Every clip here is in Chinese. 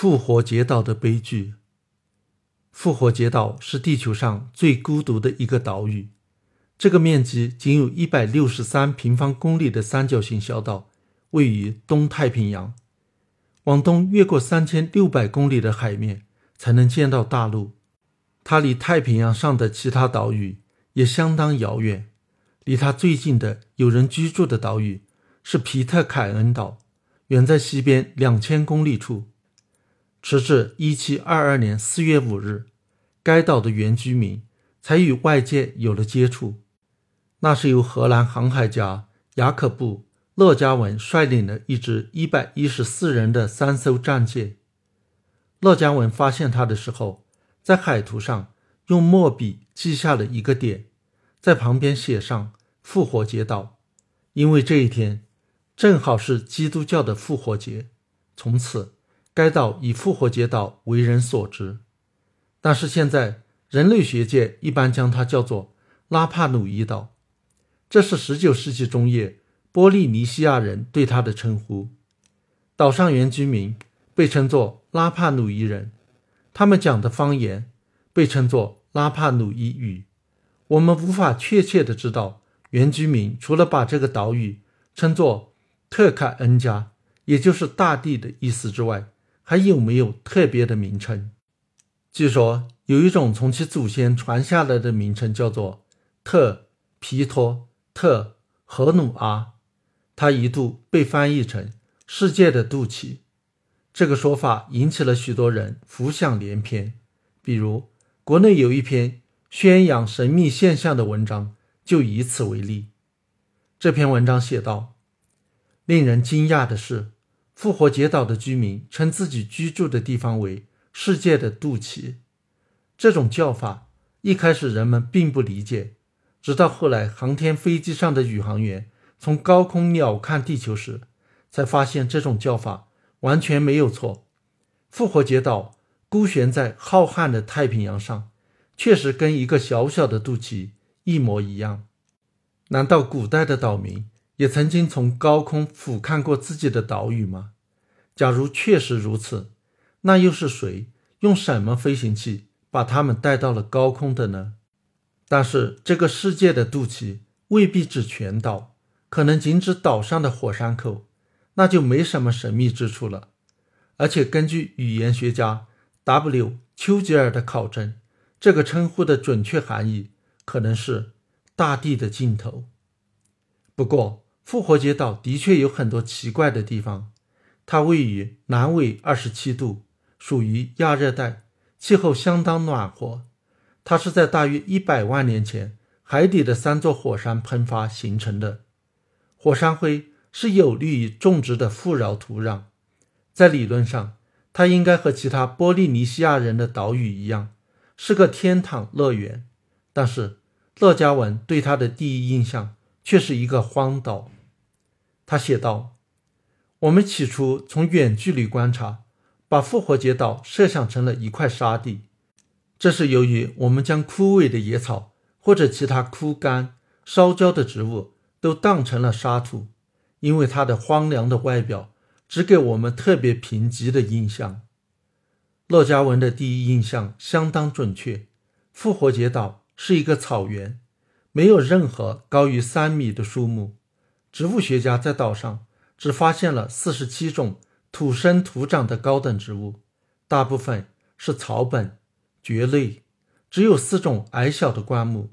复活节岛的悲剧。复活节岛是地球上最孤独的一个岛屿。这个面积仅有一百六十三平方公里的三角形小岛，位于东太平洋。往东越过三千六百公里的海面，才能见到大陆。它离太平洋上的其他岛屿也相当遥远。离它最近的有人居住的岛屿是皮特凯恩岛，远在西边两千公里处。直至一七二二年四月五日，该岛的原居民才与外界有了接触。那是由荷兰航海家雅可布·勒加文率领的一支一百一十四人的三艘战舰。勒加文发现它的时候，在海图上用墨笔记下了一个点，在旁边写上。复活节岛，因为这一天正好是基督教的复活节，从此该岛以复活节岛为人所知。但是现在人类学界一般将它叫做拉帕努伊岛，这是19世纪中叶波利尼西亚人对它的称呼。岛上原居民被称作拉帕努伊人，他们讲的方言被称作拉帕努伊语。我们无法确切的知道。原居民除了把这个岛屿称作特凯恩加，也就是大地的意思之外，还有没有特别的名称？据说有一种从其祖先传下来的名称叫做特皮托特荷努阿，它一度被翻译成“世界的肚脐”。这个说法引起了许多人浮想联翩，比如国内有一篇宣扬神秘现象的文章。就以此为例，这篇文章写道：“令人惊讶的是，复活节岛的居民称自己居住的地方为‘世界的肚脐’。这种叫法一开始人们并不理解，直到后来航天飞机上的宇航员从高空鸟瞰地球时，才发现这种叫法完全没有错。复活节岛孤悬在浩瀚的太平洋上，确实跟一个小小的肚脐。”一模一样，难道古代的岛民也曾经从高空俯瞰过自己的岛屿吗？假如确实如此，那又是谁用什么飞行器把他们带到了高空的呢？但是这个世界的肚脐未必指全岛，可能仅指岛上的火山口，那就没什么神秘之处了。而且根据语言学家 W 丘吉尔的考证，这个称呼的准确含义。可能是大地的尽头。不过，复活节岛的确有很多奇怪的地方。它位于南纬二十七度，属于亚热带，气候相当暖和。它是在大约一百万年前海底的三座火山喷发形成的。火山灰是有利于种植的富饶土壤。在理论上，它应该和其他波利尼西亚人的岛屿一样，是个天堂乐园。但是，乐嘉文对他的第一印象却是一个荒岛。他写道：“我们起初从远距离观察，把复活节岛设想成了一块沙地。这是由于我们将枯萎的野草或者其他枯干、烧焦的植物都当成了沙土，因为它的荒凉的外表只给我们特别贫瘠的印象。”乐嘉文的第一印象相当准确，复活节岛。是一个草原，没有任何高于三米的树木。植物学家在岛上只发现了四十七种土生土长的高等植物，大部分是草本、蕨类，只有四种矮小的灌木。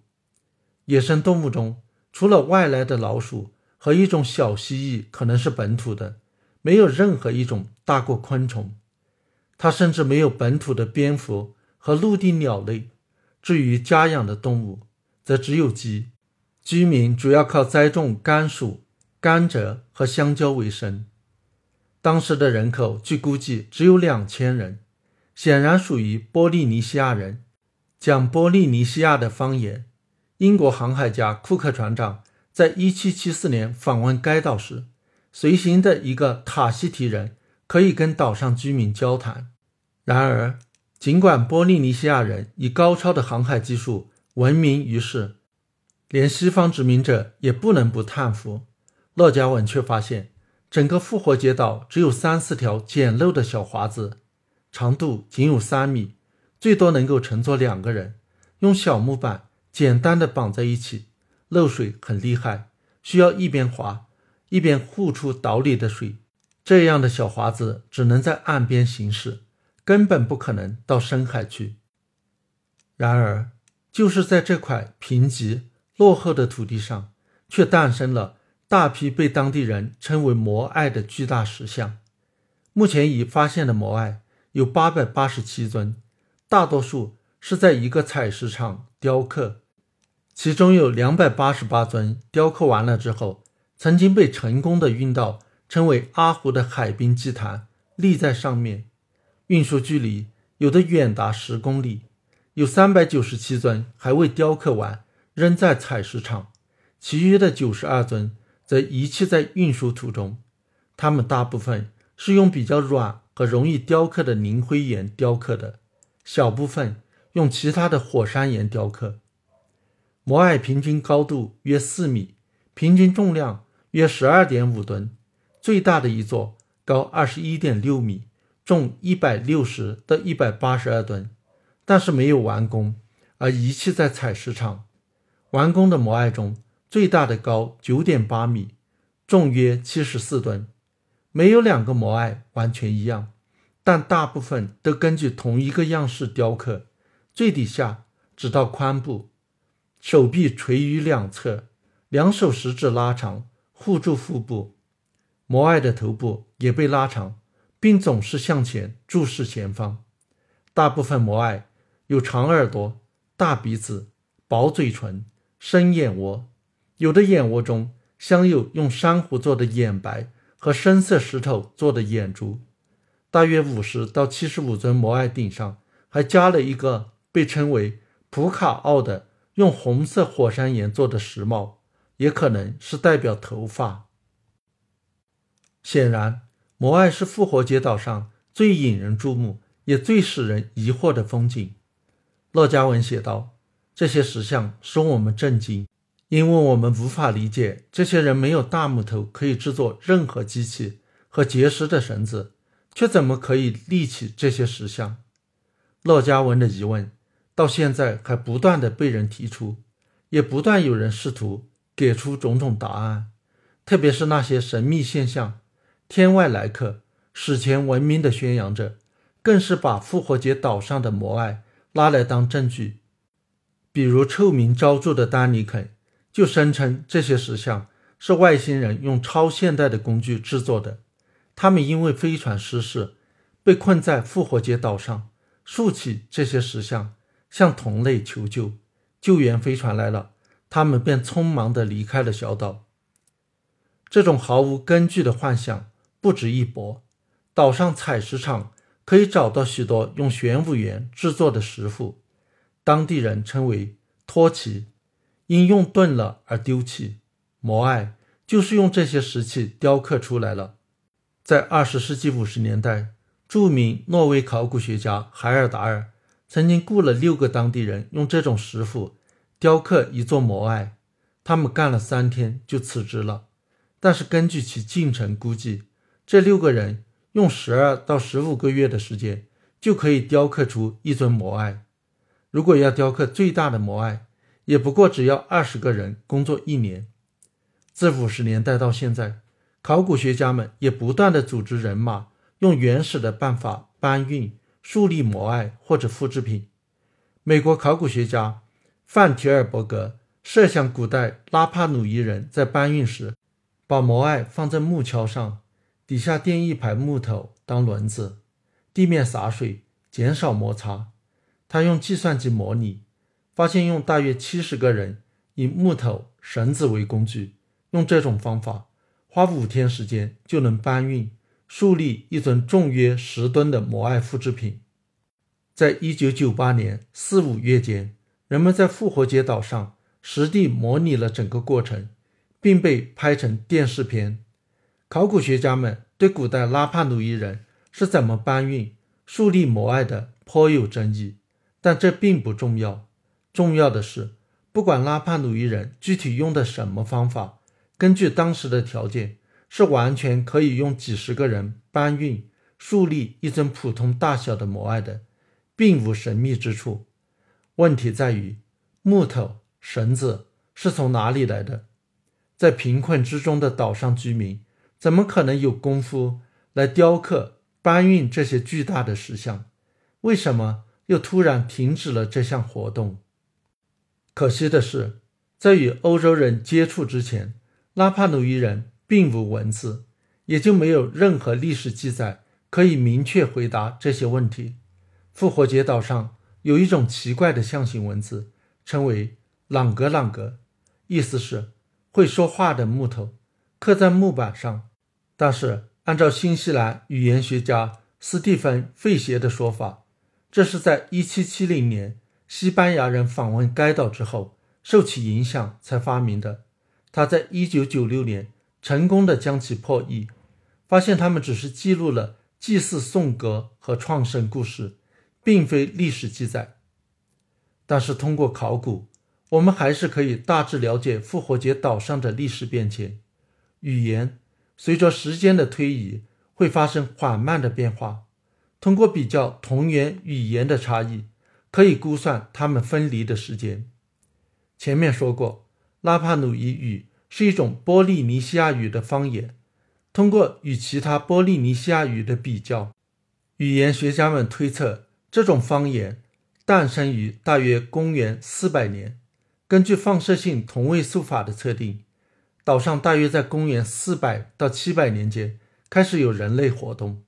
野生动物中，除了外来的老鼠和一种小蜥蜴可能是本土的，没有任何一种大过昆虫。它甚至没有本土的蝙蝠和陆地鸟类。至于家养的动物，则只有鸡。居民主要靠栽种甘薯、甘蔗和香蕉为生。当时的人口据估计只有两千人，显然属于波利尼西亚人，讲波利尼西亚的方言。英国航海家库克船长在1774年访问该岛时，随行的一个塔希提人可以跟岛上居民交谈。然而，尽管波利尼西亚人以高超的航海技术闻名于世，连西方殖民者也不能不叹服。乐嘉文却发现，整个复活节岛只有三四条简陋的小华子，长度仅有三米，最多能够乘坐两个人，用小木板简单的绑在一起，漏水很厉害，需要一边划一边护出岛里的水。这样的小华子只能在岸边行驶，根本不可能到深海去。然而，就是在这块贫瘠落后的土地上，却诞生了大批被当地人称为“摩艾”的巨大石像。目前已发现的摩艾有八百八十七尊，大多数是在一个采石场雕刻，其中有两百八十八尊雕刻完了之后，曾经被成功的运到称为阿湖的海滨祭坛，立在上面。运输距离有的远达十公里。有三百九十七尊还未雕刻完，仍在采石场，其余的九十二尊则遗弃在运输途中。它们大部分是用比较软和容易雕刻的磷灰岩雕刻的，小部分用其他的火山岩雕刻。摩艾平均高度约四米，平均重量约十二点五吨，最大的一座高二十一点六米，重一百六十到一百八十二吨。但是没有完工，而遗弃在采石场。完工的摩艾中，最大的高九点八米，重约七十四吨。没有两个摩艾完全一样，但大部分都根据同一个样式雕刻。最底下直到髋部，手臂垂于两侧，两手食指拉长护住腹部。摩艾的头部也被拉长，并总是向前注视前方。大部分摩艾。有长耳朵、大鼻子、薄嘴唇、深眼窝，有的眼窝中镶有用珊瑚做的眼白和深色石头做的眼珠。大约五十到七十五尊摩艾顶上还加了一个被称为普卡奥的用红色火山岩做的石帽，也可能是代表头发。显然，摩艾是复活节岛上最引人注目也最使人疑惑的风景。乐嘉文写道：“这些石像使我们震惊，因为我们无法理解这些人没有大木头可以制作任何机器和结实的绳子，却怎么可以立起这些石像。”乐嘉文的疑问到现在还不断的被人提出，也不断有人试图给出种种答案，特别是那些神秘现象、天外来客、史前文明的宣扬者，更是把复活节岛上的摩艾。拉来当证据，比如臭名昭著的丹尼肯就声称这些石像是外星人用超现代的工具制作的。他们因为飞船失事，被困在复活节岛上，竖起这些石像，向同类求救。救援飞船来了，他们便匆忙地离开了小岛。这种毫无根据的幻想不值一驳。岛上采石场。可以找到许多用玄武岩制作的石斧，当地人称为托奇，因用钝了而丢弃。摩艾就是用这些石器雕刻出来了。在二十世纪五十年代，著名挪威考古学家海尔达尔曾经雇了六个当地人用这种石斧雕刻一座摩艾，他们干了三天就辞职了。但是根据其进程估计，这六个人。用十二到十五个月的时间就可以雕刻出一尊摩艾。如果要雕刻最大的摩艾，也不过只要二十个人工作一年。自五十年代到现在，考古学家们也不断的组织人马，用原始的办法搬运、树立摩艾或者复制品。美国考古学家范提尔伯格设想，古代拉帕努伊人在搬运时，把摩艾放在木橇上。底下垫一排木头当轮子，地面洒水，减少摩擦。他用计算机模拟，发现用大约七十个人以木头、绳子为工具，用这种方法，花五天时间就能搬运、树立一尊重约十吨的摩艾复制品。在一九九八年四五月间，人们在复活节岛上实地模拟了整个过程，并被拍成电视片。考古学家们对古代拉帕努伊人是怎么搬运、树立摩艾的颇有争议，但这并不重要。重要的是，不管拉帕努伊人具体用的什么方法，根据当时的条件，是完全可以用几十个人搬运、树立一尊普通大小的摩艾的，并无神秘之处。问题在于木头、绳子是从哪里来的？在贫困之中的岛上居民怎么可能有功夫来雕刻、搬运这些巨大的石像？为什么又突然停止了这项活动？可惜的是，在与欧洲人接触之前，拉帕努伊人并无文字，也就没有任何历史记载可以明确回答这些问题。复活节岛上有一种奇怪的象形文字，称为“朗格朗格”，意思是。会说话的木头刻在木板上，但是按照新西兰语言学家斯蒂芬·费歇的说法，这是在1770年西班牙人访问该岛之后受其影响才发明的。他在1996年成功的将其破译，发现他们只是记录了祭祀颂歌和创生故事，并非历史记载。但是通过考古。我们还是可以大致了解复活节岛上的历史变迁。语言随着时间的推移会发生缓慢的变化。通过比较同源语言的差异，可以估算它们分离的时间。前面说过，拉帕努伊语是一种波利尼西亚语的方言。通过与其他波利尼西亚语的比较，语言学家们推测这种方言诞生于大约公元四百年。根据放射性同位素法的测定，岛上大约在公元四百到七百年间开始有人类活动。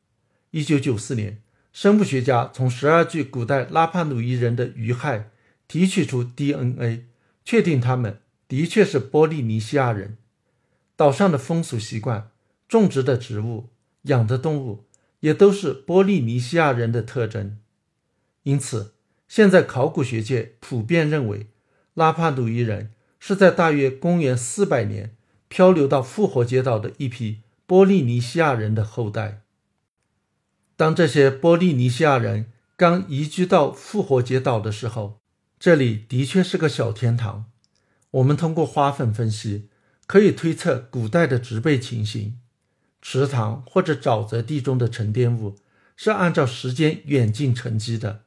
一九九四年，生物学家从十二具古代拉帕努伊人的遗骸提取出 DNA，确定他们的确是波利尼西亚人。岛上的风俗习惯、种植的植物、养的动物也都是波利尼西亚人的特征。因此，现在考古学界普遍认为。拉帕努伊人是在大约公元四百年漂流到复活节岛的一批波利尼西亚人的后代。当这些波利尼西亚人刚移居到复活节岛的时候，这里的确是个小天堂。我们通过花粉分析可以推测古代的植被情形。池塘或者沼泽地中的沉淀物是按照时间远近沉积的，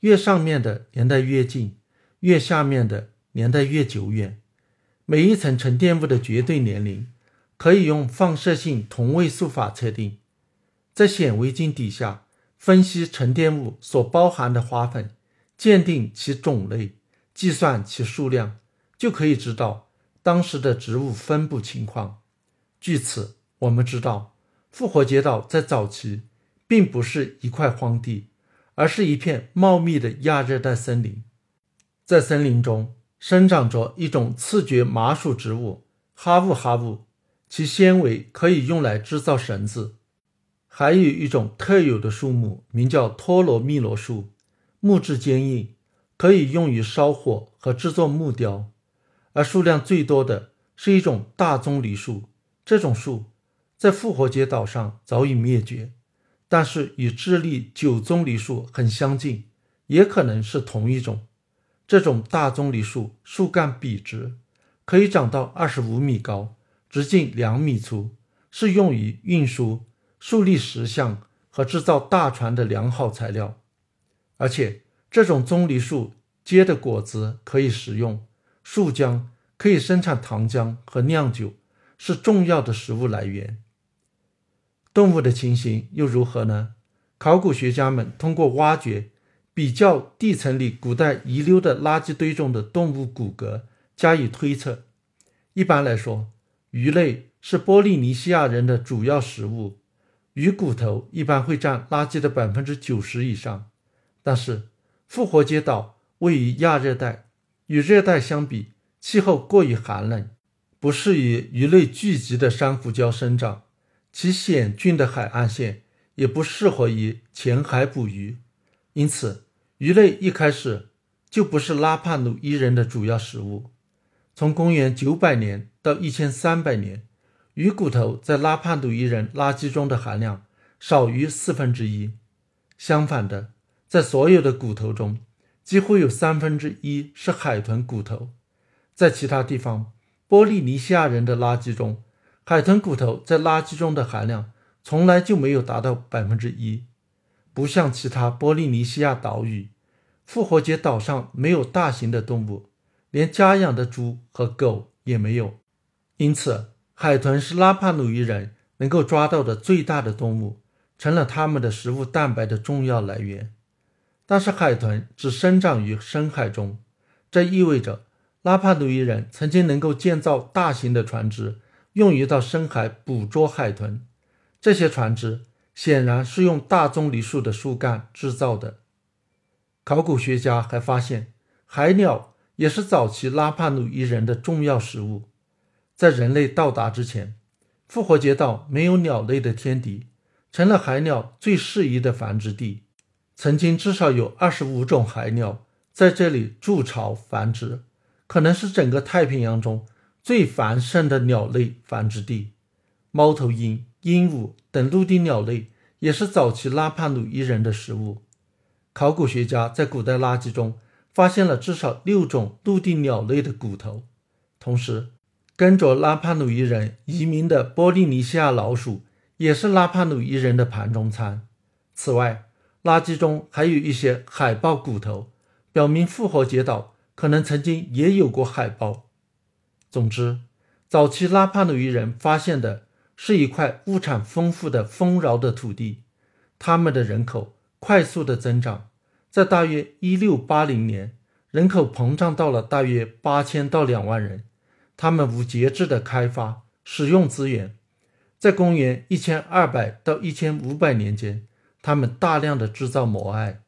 越上面的年代越近，越下面的。年代越久远，每一层沉淀物的绝对年龄可以用放射性同位素法测定。在显微镜底下分析沉淀物所包含的花粉，鉴定其种类，计算其数量，就可以知道当时的植物分布情况。据此，我们知道复活节岛在早期并不是一块荒地，而是一片茂密的亚热带森林。在森林中。生长着一种刺蕨麻属植物哈乌哈乌，其纤维可以用来制造绳子。还有一种特有的树木，名叫托罗密罗树，木质坚硬，可以用于烧火和制作木雕。而数量最多的是一种大棕榈树，这种树在复活节岛上早已灭绝，但是与智利九棕榈树很相近，也可能是同一种。这种大棕榈树树干笔直，可以长到二十五米高，直径两米粗，是用于运输、树立石像和制造大船的良好材料。而且，这种棕榈树结的果子可以食用，树浆可以生产糖浆和酿酒，是重要的食物来源。动物的情形又如何呢？考古学家们通过挖掘。比较地层里古代遗留的垃圾堆中的动物骨骼加以推测。一般来说，鱼类是波利尼西亚人的主要食物，鱼骨头一般会占垃圾的百分之九十以上。但是，复活节岛位于亚热带，与热带相比，气候过于寒冷，不适宜鱼类聚集的珊瑚礁生长，其险峻的海岸线也不适合于浅海捕鱼。因此，鱼类一开始就不是拉帕努伊人的主要食物。从公元900年到1300年，鱼骨头在拉帕努伊人垃圾中的含量少于四分之一。相反的，在所有的骨头中，几乎有三分之一是海豚骨头。在其他地方，波利尼西亚人的垃圾中，海豚骨头在垃圾中的含量从来就没有达到百分之一。不像其他波利尼西亚岛屿，复活节岛上没有大型的动物，连家养的猪和狗也没有。因此，海豚是拉帕努伊人能够抓到的最大的动物，成了他们的食物蛋白的重要来源。但是，海豚只生长于深海中，这意味着拉帕努伊人曾经能够建造大型的船只，用于到深海捕捉海豚。这些船只。显然是用大棕榈树的树干制造的。考古学家还发现，海鸟也是早期拉帕努伊人的重要食物。在人类到达之前，复活节岛没有鸟类的天敌，成了海鸟最适宜的繁殖地。曾经至少有二十五种海鸟在这里筑巢繁殖，可能是整个太平洋中最繁盛的鸟类繁殖地。猫头鹰。鹦鹉等陆地鸟类也是早期拉帕努伊人的食物。考古学家在古代垃圾中发现了至少六种陆地鸟类的骨头。同时，跟着拉帕努伊人移民的波利尼西亚老鼠也是拉帕努伊人的盘中餐。此外，垃圾中还有一些海豹骨头，表明复活节岛可能曾经也有过海豹。总之，早期拉帕努伊人发现的。是一块物产丰富的丰饶的土地，他们的人口快速的增长，在大约一六八零年，人口膨胀到了大约八千到两万人。他们无节制的开发使用资源，在公元一千二百到一千五百年间，他们大量的制造摩艾。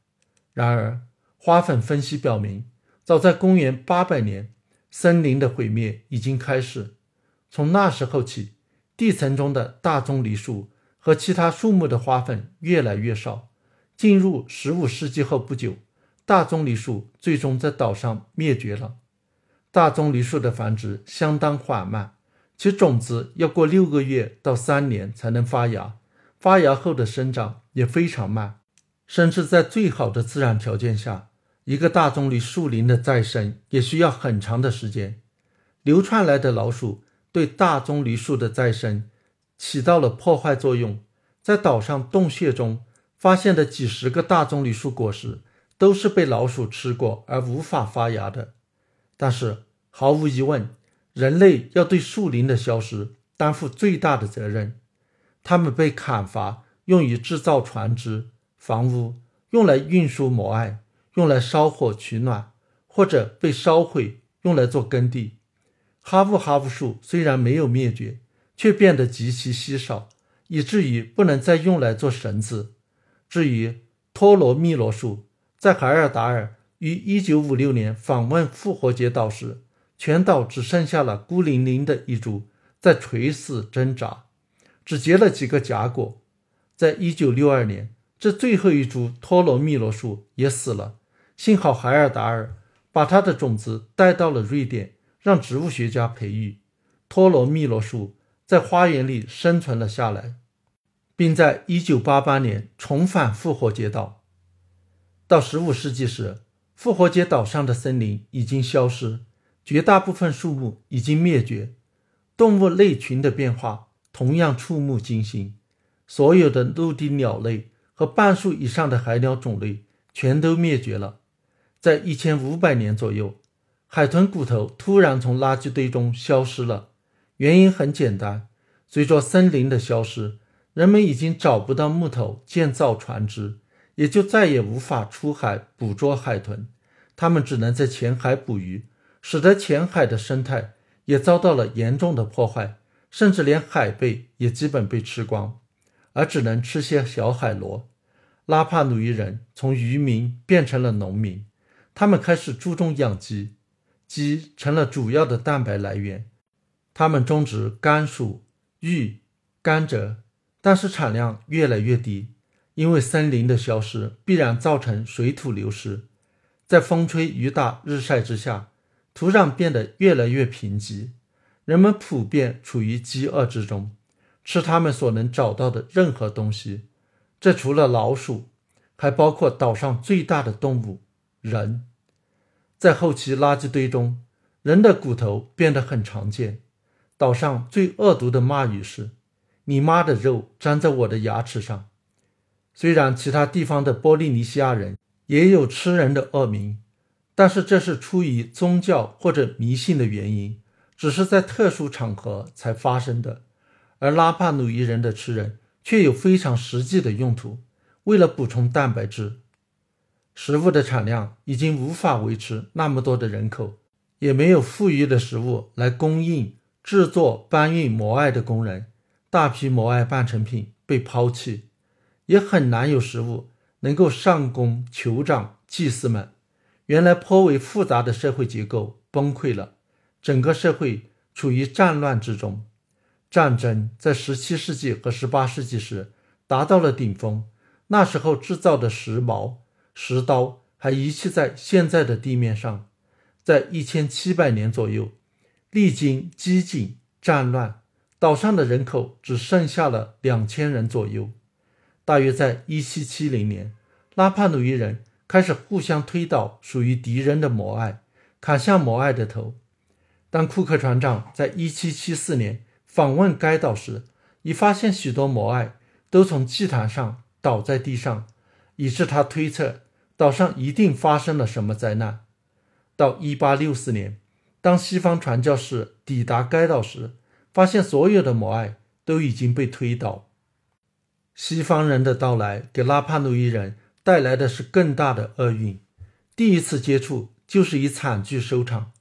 然而，花粉分析表明，早在公元八百年，森林的毁灭已经开始。从那时候起。地层中的大棕榈树和其他树木的花粉越来越少。进入十五世纪后不久，大棕榈树最终在岛上灭绝了。大棕榈树的繁殖相当缓慢，其种子要过六个月到三年才能发芽，发芽后的生长也非常慢，甚至在最好的自然条件下，一个大棕榈树林的再生也需要很长的时间。流窜来的老鼠。对大棕榈树的再生起到了破坏作用。在岛上洞穴中发现的几十个大棕榈树果实，都是被老鼠吃过而无法发芽的。但是毫无疑问，人类要对树林的消失担负最大的责任。它们被砍伐，用于制造船只、房屋，用来运输摩艾，用来烧火取暖，或者被烧毁，用来做耕地。哈布哈布树虽然没有灭绝，却变得极其稀少，以至于不能再用来做绳子。至于托罗密罗树，在海尔达尔于1956年访问复活节岛时，全岛只剩下了孤零零的一株在垂死挣扎，只结了几个假果。在1962年，这最后一株托罗密罗树也死了。幸好海尔达尔把它的种子带到了瑞典。让植物学家培育托罗密罗树，在花园里生存了下来，并在1988年重返复活节岛。到15世纪时，复活节岛上的森林已经消失，绝大部分树木已经灭绝，动物类群的变化同样触目惊心。所有的陆地鸟类和半数以上的海鸟种类全都灭绝了。在1500年左右。海豚骨头突然从垃圾堆中消失了，原因很简单：随着森林的消失，人们已经找不到木头建造船只，也就再也无法出海捕捉海豚，他们只能在浅海捕鱼，使得浅海的生态也遭到了严重的破坏，甚至连海贝也基本被吃光，而只能吃些小海螺。拉帕努伊人从渔民变成了农民，他们开始注重养鸡。鸡成了主要的蛋白来源，他们种植甘薯、玉、甘蔗，但是产量越来越低，因为森林的消失必然造成水土流失。在风吹雨打日晒之下，土壤变得越来越贫瘠，人们普遍处于饥饿之中，吃他们所能找到的任何东西。这除了老鼠，还包括岛上最大的动物——人。在后期垃圾堆中，人的骨头变得很常见。岛上最恶毒的骂语是：“你妈的肉粘在我的牙齿上。虽然其他地方的波利尼西亚人也有吃人的恶名，但是这是出于宗教或者迷信的原因，只是在特殊场合才发生的。而拉帕努伊人的吃人却有非常实际的用途，为了补充蛋白质。食物的产量已经无法维持那么多的人口，也没有富裕的食物来供应制作搬运摩艾的工人，大批摩艾半成品被抛弃。也很难有食物能够上供酋长、祭司们。原来颇为复杂的社会结构崩溃了，整个社会处于战乱之中。战争在17世纪和18世纪时达到了顶峰。那时候制造的石矛、石刀还遗弃在现在的地面上。在1700年左右，历经饥馑战乱，岛上的人口只剩下了两千人左右。大约在一七七零年，拉帕努伊人开始互相推倒属于敌人的摩艾，砍下摩艾的头。当库克船长在一七七四年访问该岛时，已发现许多摩艾都从祭坛上倒在地上，以致他推测岛上一定发生了什么灾难。到一八六四年，当西方传教士抵达该岛时，发现所有的摩艾都已经被推倒。西方人的到来给拉帕努伊人带来的是更大的厄运。第一次接触就是以惨剧收场。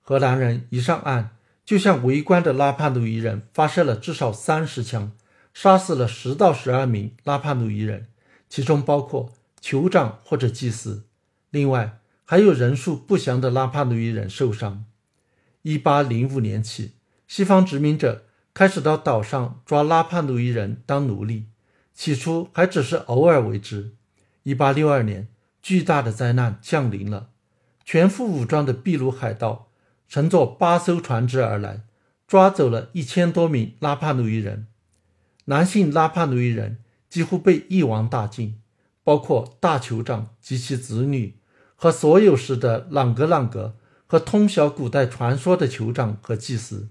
荷兰人一上岸，就向围观的拉帕努伊人发射了至少三十枪，杀死了十到十二名拉帕努伊人，其中包括酋长或者祭司。另外，还有人数不详的拉帕努伊人受伤。一八零五年起，西方殖民者开始到岛上抓拉帕努伊人当奴隶。起初还只是偶尔为之。一八六二年，巨大的灾难降临了。全副武装的秘鲁海盗乘坐八艘船只而来，抓走了一千多名拉帕努伊人。男性拉帕努伊人几乎被一网打尽，包括大酋长及其子女和所有时的朗格朗格和通晓古代传说的酋长和祭司。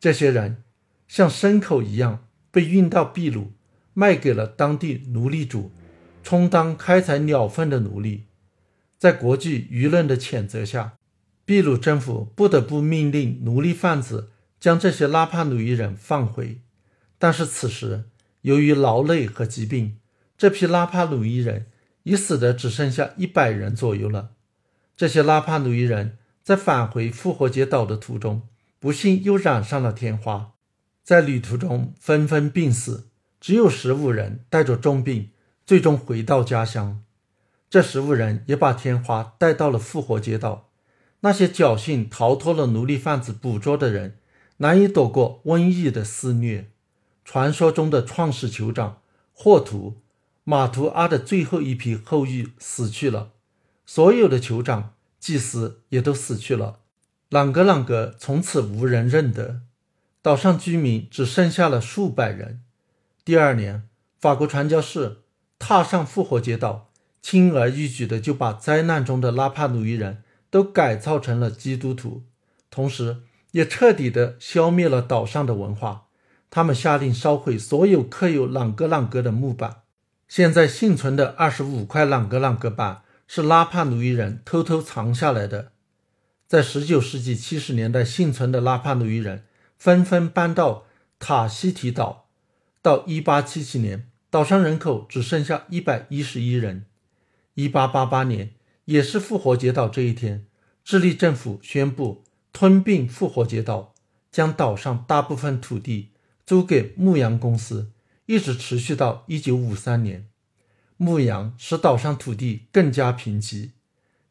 这些人像牲口一样被运到秘鲁。卖给了当地奴隶主，充当开采鸟粪的奴隶。在国际舆论的谴责下，秘鲁政府不得不命令奴隶贩子将这些拉帕努伊人放回。但是此时，由于劳累和疾病，这批拉帕努伊人已死的只剩下一百人左右了。这些拉帕努伊人在返回复活节岛的途中，不幸又染上了天花，在旅途中纷纷病死。只有十五人带着重病，最终回到家乡。这十五人也把天花带到了复活节岛。那些侥幸逃脱了奴隶贩子捕捉的人，难以躲过瘟疫的肆虐。传说中的创始酋长霍图马图阿的最后一批后裔死去了，所有的酋长、祭司也都死去了。朗格朗格从此无人认得，岛上居民只剩下了数百人。第二年，法国传教士踏上复活节岛，轻而易举的就把灾难中的拉帕努伊人都改造成了基督徒，同时也彻底的消灭了岛上的文化。他们下令烧毁所有刻有朗格朗格的木板。现在幸存的二十五块朗格朗格板是拉帕努伊人偷偷藏下来的。在十九世纪七十年代幸存的拉帕努伊人纷纷搬到塔希提岛。到一八七七年，岛上人口只剩下一百一十一人。一八八八年，也是复活节岛这一天，智利政府宣布吞并复活节岛，将岛上大部分土地租给牧羊公司，一直持续到一九五三年。牧羊使岛上土地更加贫瘠。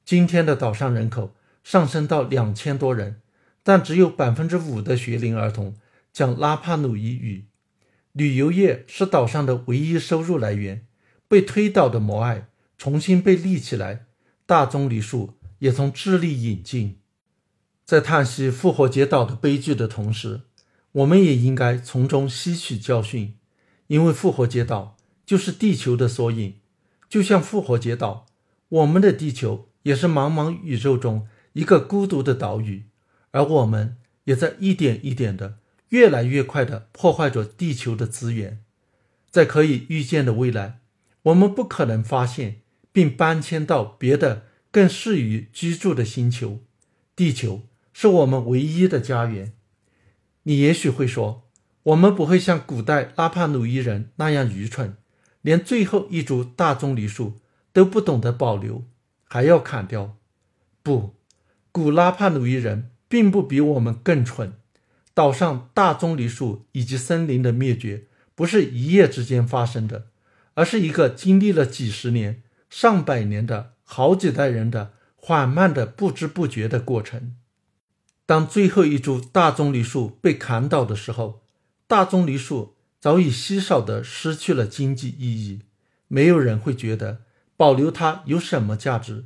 今天的岛上人口上升到两千多人，但只有百分之五的学龄儿童讲拉帕努伊语。旅游业是岛上的唯一收入来源。被推倒的摩艾重新被立起来，大棕榈树也从智利引进。在叹息复活节岛的悲剧的同时，我们也应该从中吸取教训，因为复活节岛就是地球的缩影。就像复活节岛，我们的地球也是茫茫宇宙中一个孤独的岛屿，而我们也在一点一点的。越来越快地破坏着地球的资源。在可以预见的未来，我们不可能发现并搬迁到别的更适于居住的星球。地球是我们唯一的家园。你也许会说，我们不会像古代拉帕努伊人那样愚蠢，连最后一株大棕榈树都不懂得保留，还要砍掉。不，古拉帕努伊人并不比我们更蠢。岛上大棕榈树以及森林的灭绝。不是一夜之间发生的，而是一个经历了几十年、上百年的好几代人的缓慢的、不知不觉的过程。当最后一株大棕榈树被砍倒的时候，大棕榈树早已稀少的失去了经济意义，没有人会觉得保留它有什么价值。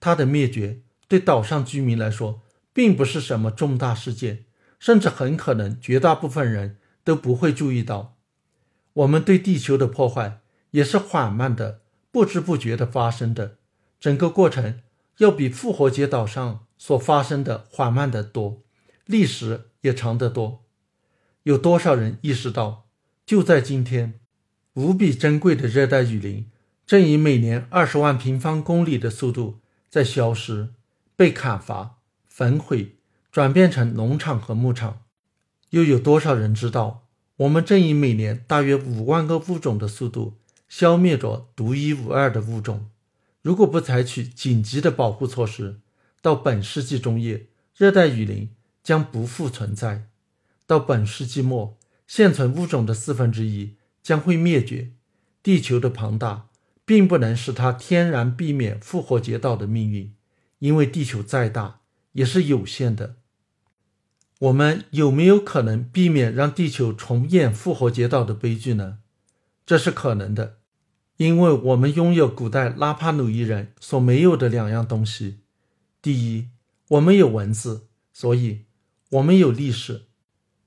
它的灭绝对岛上居民来说并不是什么重大事件，甚至很可能绝大部分人都不会注意到。我们对地球的破坏也是缓慢的、不知不觉的发生的，整个过程要比复活节岛上所发生的缓慢得多，历史也长得多。有多少人意识到，就在今天，无比珍贵的热带雨林正以每年二十万平方公里的速度在消失、被砍伐、焚毁，转变成农场和牧场？又有多少人知道？我们正以每年大约五万个物种的速度消灭着独一无二的物种。如果不采取紧急的保护措施，到本世纪中叶，热带雨林将不复存在；到本世纪末，现存物种的四分之一将会灭绝。地球的庞大并不能使它天然避免复活节岛的命运，因为地球再大也是有限的。我们有没有可能避免让地球重演复活节岛的悲剧呢？这是可能的，因为我们拥有古代拉帕努伊人所没有的两样东西：第一，我们有文字，所以我们有历史，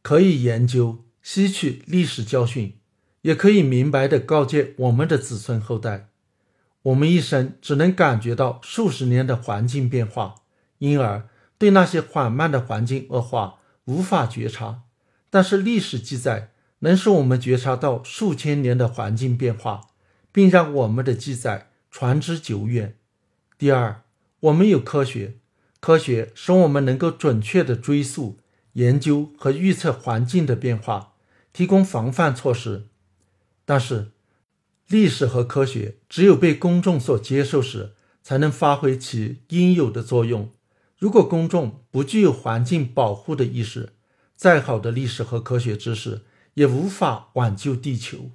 可以研究、吸取历史教训，也可以明白地告诫我们的子孙后代。我们一生只能感觉到数十年的环境变化，因而对那些缓慢的环境恶化。无法觉察，但是历史记载能使我们觉察到数千年的环境变化，并让我们的记载传之久远。第二，我们有科学，科学使我们能够准确地追溯、研究和预测环境的变化，提供防范措施。但是，历史和科学只有被公众所接受时，才能发挥其应有的作用。如果公众不具有环境保护的意识，再好的历史和科学知识也无法挽救地球。